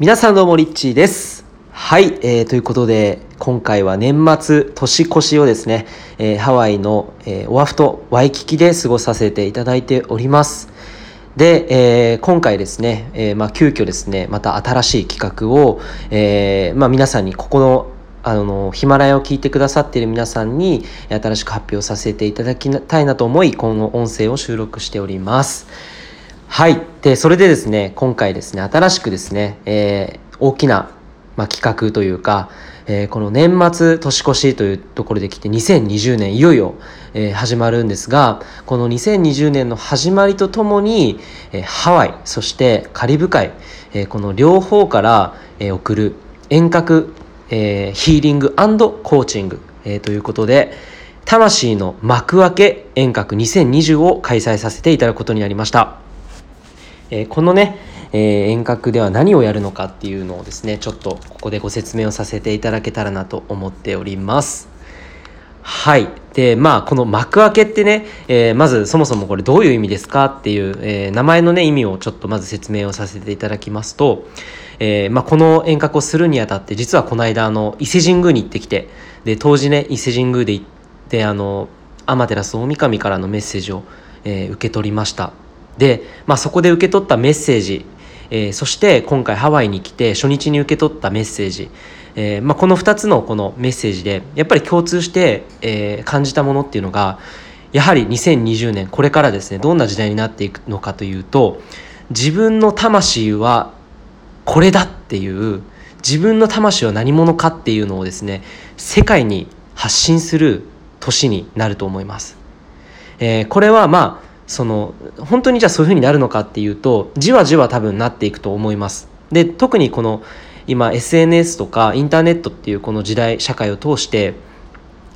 皆さんどうもリッチーです。はい、えーということで今回は年末年越しをですね、えーハワイの、えーオアフ島ワイキキで過ごさせていただいております。で、えー今回ですね、えーまあ、急遽ですねまた新しい企画を、えーまあ、皆さんにここのあのヒマラヤを聞いてくださっている皆さんに新しく発表させていただきたいなと思いこの音声を収録しております。はい。で、それでですね、今回ですね、新しくですね、えー大きな、まあ、企画というか、えーこの年末年越しというところで来て2020年いよいよ、えー始まるんですがこの2020年の始まりとともに、えーハワイそしてカリブ海、えーこの両方から、えー送る遠隔、えーヒーリングコーチング、えーということで魂の幕開け遠隔2020を開催させていただくことになりました。えーこのね、えー遠隔では何をやるのかっていうのをですねちょっとここでご説明をさせていただけたらなと思っております。はい。でまあこの幕開けってね、えーまずそもそもこれどういう意味ですかっていう、えー名前のね意味をちょっとまず説明をさせていただきますと、えーまあ、この遠隔をするにあたって実はこの間あの伊勢神宮に行ってきてで当時ね伊勢神宮で行ってあの天照大神からのメッセージを、え受け取りました。で、まあ、そこで受け取ったメッセージ、えーそして今回ハワイに来て初日に受け取ったメッセージ、えーまあ、この2つのこのメッセージでやっぱり共通して、えー感じたものっていうのがやはり2020年これからですねどんな時代になっていくのかというと自分の魂はこれだっていう自分の魂は何者かっていうのをですね世界に発信する年になると思います。えこれはまあその本当にじゃあそういうふうになるのかっていうとじわじわ多分なっていくと思います。で特にこの今 SNS とかインターネットっていうこの時代社会を通して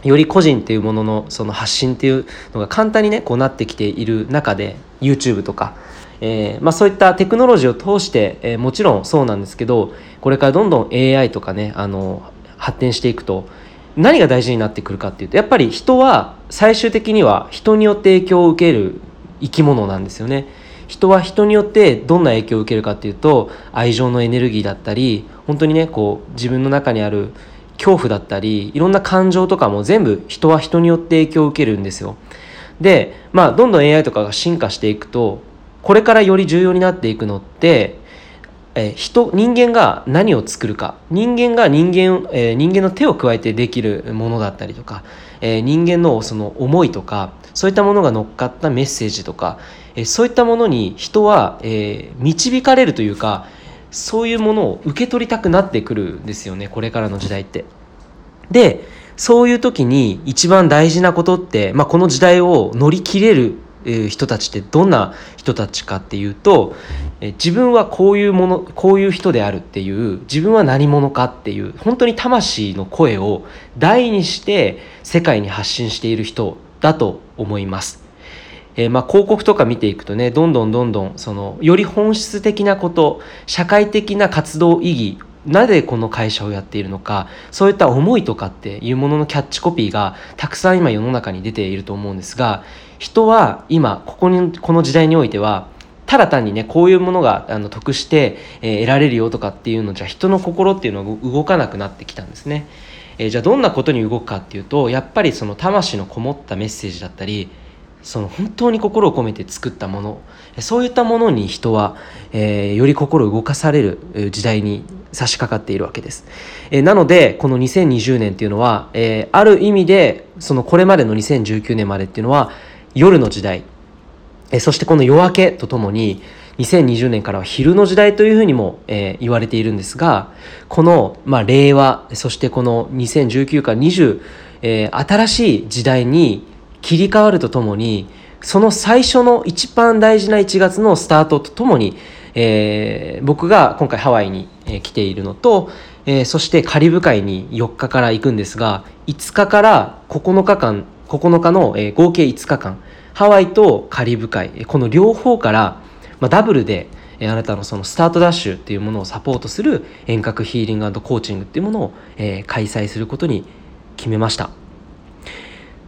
より個人っていうもののその発信っていうのが簡単にねこうなってきている中で YouTube とか、えーまあ、そういったテクノロジーを通して、えーもちろんそうなんですけどこれからどんどん AI とかねあの発展していくと何が大事になってくるかっていうとやっぱり人は最終的には人によって影響を受ける生き物なんですよね。人は人によってどんな影響を受けるかっていうと愛情のエネルギーだったり本当にねこう自分の中にある恐怖だったりいろんな感情とかも全部人は人によって影響を受けるんですよ。でまあどんどん AI とかが進化していくとこれからより重要になっていくのってえ人人間が何を作るか人間が人間,、えー人間の手を加えてできるものだったりとか、えー人間のその思いとかそういったものが乗っかったメッセージとか、えそういったものに人は、え導かれるというかそういうものを受け取りたくなってくるんですよねこれからの時代って。でそういう時に一番大事なことって、まあ、この時代を乗り切れるえ人たちってどんな人たちかっていうとえ自分はこういうものこういう人であるっていう自分は何者かっていう本当に魂の声を大にして世界に発信している人だと思います。えーま、広告とか見ていくとねどんどんどんどんそのより本質的なこと社会的な活動意義なぜこの会社をやっているのかそういった思いとかっていうもののキャッチコピーがたくさん今世の中に出ていると思うんですが人は今ここにこの時代においてはただ単にねこういうものがあの得して、え得られるよとかっていうのじゃ人の心っていうのが動かなくなってきたんですね。えーじゃあどんなことに動くかっていうとやっぱりその魂のこもったメッセージだったりその本当に心を込めて作ったものそういったものに人は、えーより心を動かされる時代に差し掛かっているわけです、えーなのでこの2020年っていうのは、えーある意味でそのこれまでの2019年までっていうのは夜の時代。えーそしてこの夜明けとともに2020年からは昼の時代というふうにも、えー言われているんですがこの、まあ、令和そしてこの2019から20、えー新しい時代に切り替わるとともにその最初の一番大事な1月のスタートとともに、えー僕が今回ハワイに、来ているのと、えーそしてカリブ海に4日から行くんですが5日から9日間9日の、えー合計5日間ハワイとカリブ海この両方から、まあ、ダブルで、えーあなたのそのスタートダッシュっていうものをサポートする遠隔ヒーリングコーチングっていうものを、えー開催することに決めました。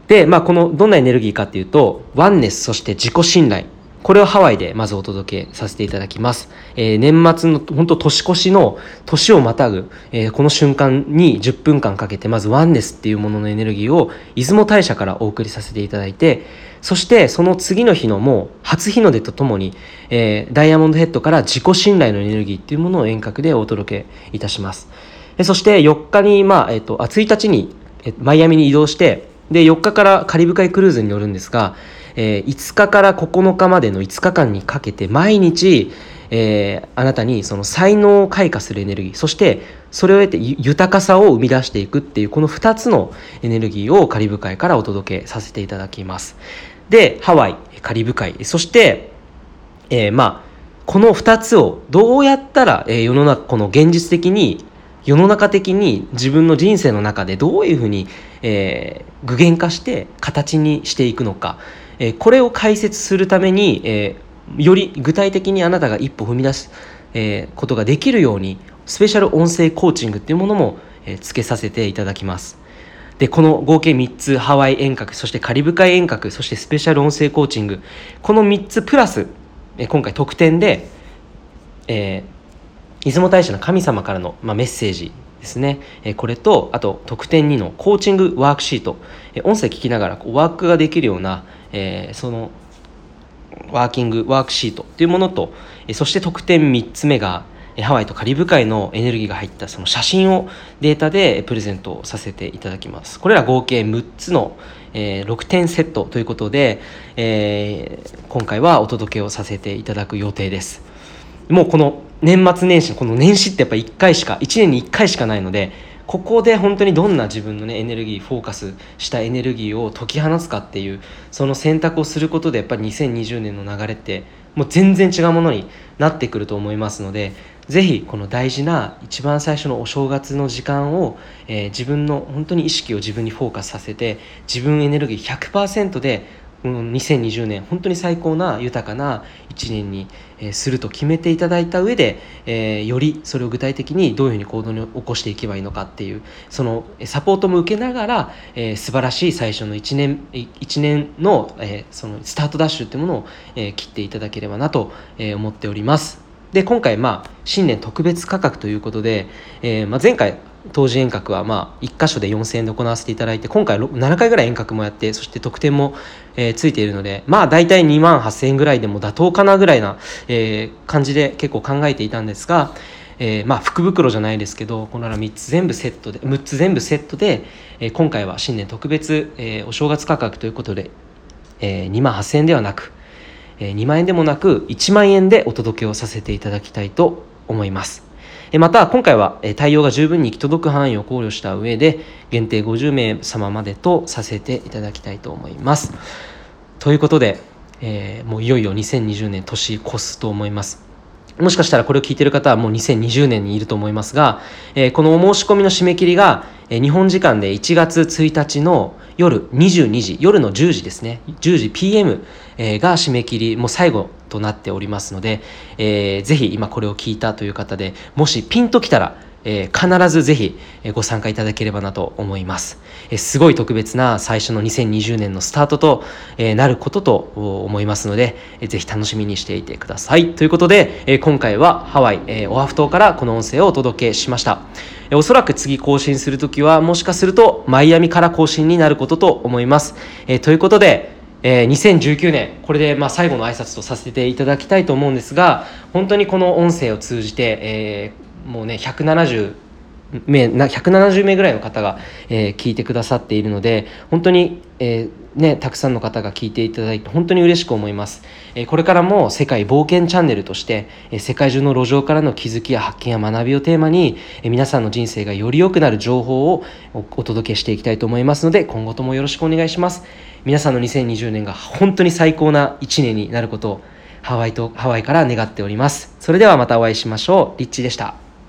で、まあ、このどんなエネルギーかっていうとワンネスそして自己信頼これをハワイでまずお届けさせていただきます。えー、年末の本当年越しの年をまたぐ、えー、この瞬間に10分間かけてまずワンネスっていうもののエネルギーを出雲大社からお送りさせていただいて、そしてその次の日のもう初日の出とともに、えー、ダイヤモンドヘッドから自己信頼のエネルギーっていうものを遠隔でお届けいたします。そして4日に、まあ、えっ、と、あ、1日に、えマイアミに移動して、で、4日からカリブ海クルーズに乗るんですが、えー、5日から9日までの5日間にかけて毎日、えー、あなたにその才能を開花するエネルギーそしてそれを得て豊かさを生み出していくっていうこの2つのエネルギーをカリブ海からお届けさせていただきます。でハワイカリブ海そして、えー、まあこの2つをどうやったら、えー、世の中この現実的に世の中的に自分の人生の中でどういうふうに、えー、具現化して形にしていくのか、えこれを解説するために、えより具体的にあなたが一歩踏み出す、えことができるようにスペシャル音声コーチングっていうものも、えつけさせていただきます。でこの合計3つハワイ遠隔そしてカリブ海遠隔そしてスペシャル音声コーチングこの3つプラス、え今回特典で、えー、出雲大社の神様からの、まあ、メッセージですね、これとあと特典2のコーチングワークシート、音声聞きながらワークができるような、えー、そのワーキングワークシートというものと、そして特典3つ目がハワイとカリブ海のエネルギーが入ったその写真をデータでプレゼントさせていただきます。これら合計6つの、えー、6点セットということで、えー、今回はお届けをさせていただく予定です。もうこの年末年始この年始ってやっぱ1回しか1年に1回しかないのでここで本当にどんな自分のねエネルギーフォーカスしたエネルギーを解き放つかっていうその選択をすることでやっぱり2020年の流れってもう全然違うものになってくると思いますのでぜひこの大事な一番最初のお正月の時間を、えー、自分の本当に意識を自分にフォーカスさせて自分エネルギー100%でうん、2020年本当に最高な豊かな1年に、えすると決めていただいた上で、えー、よりそれを具体的にどういうふうに行動に起こしていけばいいのかっていうそのサポートも受けながら、えー、素晴らしい最初の1年 ,1 年の,、えー、そのスタートダッシュっていうものを、え、切っていただければなと、え、思っております。で今回、まあ、新年特別価格ということで、えーまあ、前回当時遠隔はまあ1箇所で4000円で行わせていただいて今回7回ぐらい遠隔もやってそして特典も、えー、ついているのでまあ大体2万8000円ぐらいでも妥当かなぐらいな、えー、感じで結構考えていたんですが、えー、まあ福袋じゃないですけどこの3つ全部セットで6つ全部セットで、えー、今回は新年特別、えー、お正月価格ということで、えー、2万8000円ではなく、えー、2万円でもなく1万円でお届けをさせていただきたいと思います。また今回は対応が十分に行き届く範囲を考慮した上で限定50名様までとさせていただきたいと思います。ということで、えー、もういよいよ2020年年越すと思います。もしかしたらこれを聞いている方はもう2020年にいると思いますが、えー、このお申し込みの締め切りが、え、日本時間で1月1日の夜22時、夜の10時ですね、10時 PM、え、が締め切り、もう最後となっておりますので、えー、ぜひ今これを聞いたという方でもしピンときたら、えー、必ずぜひご参加いただければなと思います、えー、すごい特別な最初の2020年のスタートと、えー、なることと思いますので、えー、ぜひ楽しみにしていてください。ということで、えー、今回はハワイ、えー、オアフ島からこの音声をお届けしました。おそらく次更新するときはもしかするとマイアミから更新になることと思います、えー、ということでえー、2019年これでまあ最後の挨拶とさせていただきたいと思うんですが本当にこの音声を通じて、えー、もうね170名170名ぐらいの方が、えー、聞いてくださっているので本当に、えーね、たくさんの方が聞いていただいて本当に嬉しく思います、え、これからも世界冒険チャンネルとして、え、世界中の路上からの気づきや発見や学びをテーマに、え、皆さんの人生がより良くなる情報をお届けしていきたいと思いますので今後ともよろしくお願いします。皆さんの2020年が本当に最高な1年になることをハワイとハワイから願っております。それではまたお会いしましょう。リッチでした。